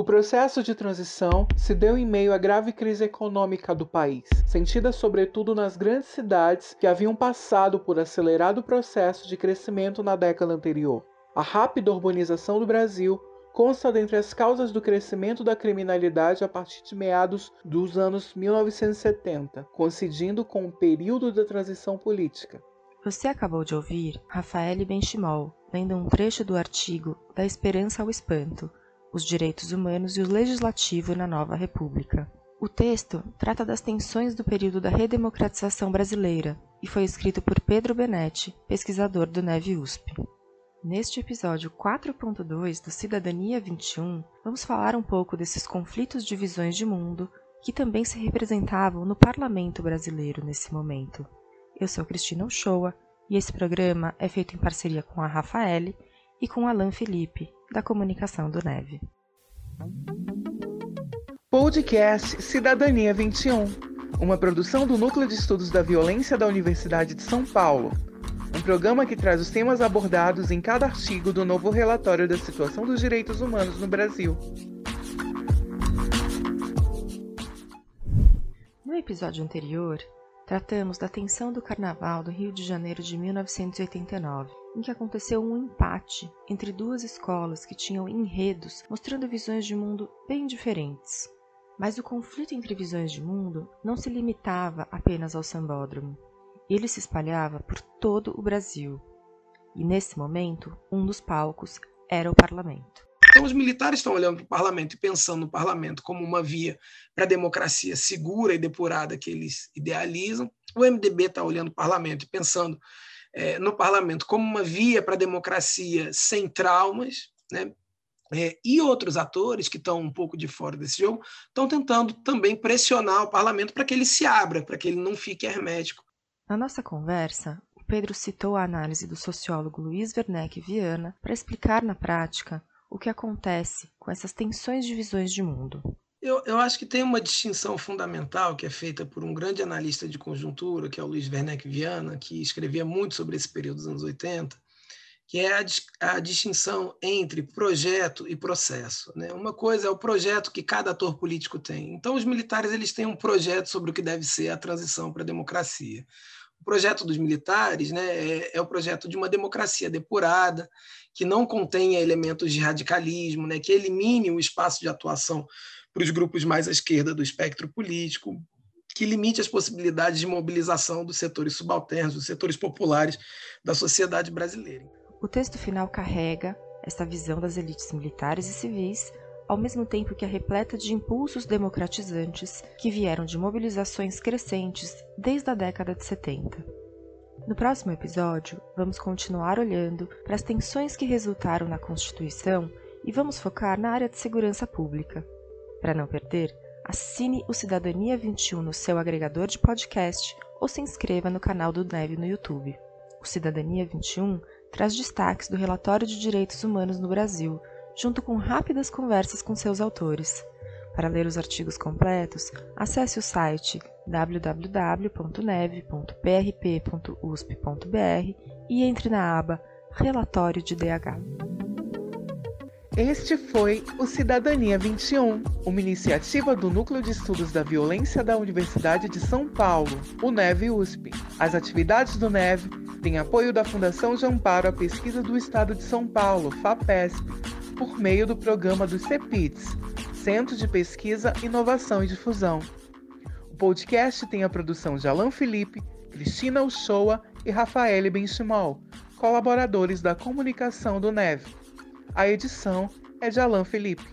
O processo de transição se deu em meio à grave crise econômica do país, sentida sobretudo nas grandes cidades que haviam passado por acelerado processo de crescimento na década anterior. A rápida urbanização do Brasil consta dentre as causas do crescimento da criminalidade a partir de meados dos anos 1970, coincidindo com o período da transição política. Você acabou de ouvir Rafael Benchimol lendo um trecho do artigo Da Esperança ao Espanto, os direitos humanos e o legislativo na nova república. O texto trata das tensões do período da redemocratização brasileira e foi escrito por Pedro Benetti, pesquisador do Neve USP. Neste episódio 4.2 do Cidadania 21, vamos falar um pouco desses conflitos de visões de mundo que também se representavam no parlamento brasileiro nesse momento. Eu sou Cristina Uchoa e esse programa é feito em parceria com a Rafaele e com Alain Felipe, da Comunicação do Neve. Podcast Cidadania 21, uma produção do Núcleo de Estudos da Violência da Universidade de São Paulo. Um programa que traz os temas abordados em cada artigo do novo relatório da situação dos direitos humanos no Brasil. No episódio anterior, tratamos da tensão do Carnaval do Rio de Janeiro de 1989 em que aconteceu um empate entre duas escolas que tinham enredos mostrando visões de mundo bem diferentes. Mas o conflito entre visões de mundo não se limitava apenas ao sambódromo. Ele se espalhava por todo o Brasil. E nesse momento, um dos palcos era o parlamento. Então, os militares estão olhando para o parlamento e pensando no parlamento como uma via para a democracia segura e depurada que eles idealizam. O MDB está olhando para o parlamento e pensando é, no parlamento como uma via para a democracia sem traumas, né? É, e outros atores que estão um pouco de fora desse jogo estão tentando também pressionar o parlamento para que ele se abra, para que ele não fique hermético. Na nossa conversa, o Pedro citou a análise do sociólogo Luiz Werneck Viana para explicar na prática o que acontece com essas tensões de visões de mundo. Eu, eu, acho que tem uma distinção fundamental que é feita por um grande analista de conjuntura, que é o Luiz Werneck Viana, que escrevia muito sobre esse período dos anos 80, que é a, a distinção entre projeto e processo. Né? Uma coisa é o projeto que cada ator político tem. Então, os militares eles têm um projeto sobre o que deve ser a transição para a democracia. O projeto dos militares né, é, é o projeto de uma democracia depurada, que não contenha elementos de radicalismo, né, que elimine o espaço de atuação para os grupos mais à esquerda do espectro político, que limite as possibilidades de mobilização dos setores subalternos, dos setores populares da sociedade brasileira. O texto final carrega esta visão das elites militares e civis, ao mesmo tempo que é repleta de impulsos democratizantes que vieram de mobilizações crescentes desde a década de 70. No próximo episódio, vamos continuar olhando para as tensões que resultaram na Constituição e vamos focar na área de segurança pública. Para não perder, assine o Cidadania 21 no seu agregador de podcast ou se inscreva no canal do Neve no YouTube. O Cidadania 21 traz destaques do relatório de direitos humanos no Brasil, junto com rápidas conversas com seus autores. Para ler os artigos completos, acesse o site www.neve.prp.usp.br e entre na aba Relatório de DH. Este foi o Cidadania 21, uma iniciativa do Núcleo de Estudos da Violência da Universidade de São Paulo, o NEV USP. As atividades do NEV têm apoio da Fundação de Amparo à Pesquisa do Estado de São Paulo, FAPESP, por meio do programa do CEPITS, Centro de Pesquisa, Inovação e Difusão. O podcast tem a produção de Alain Felipe, Cristina Uchoa e Rafael Benchimol, colaboradores da comunicação do NEV. A edição é de Alain Felipe.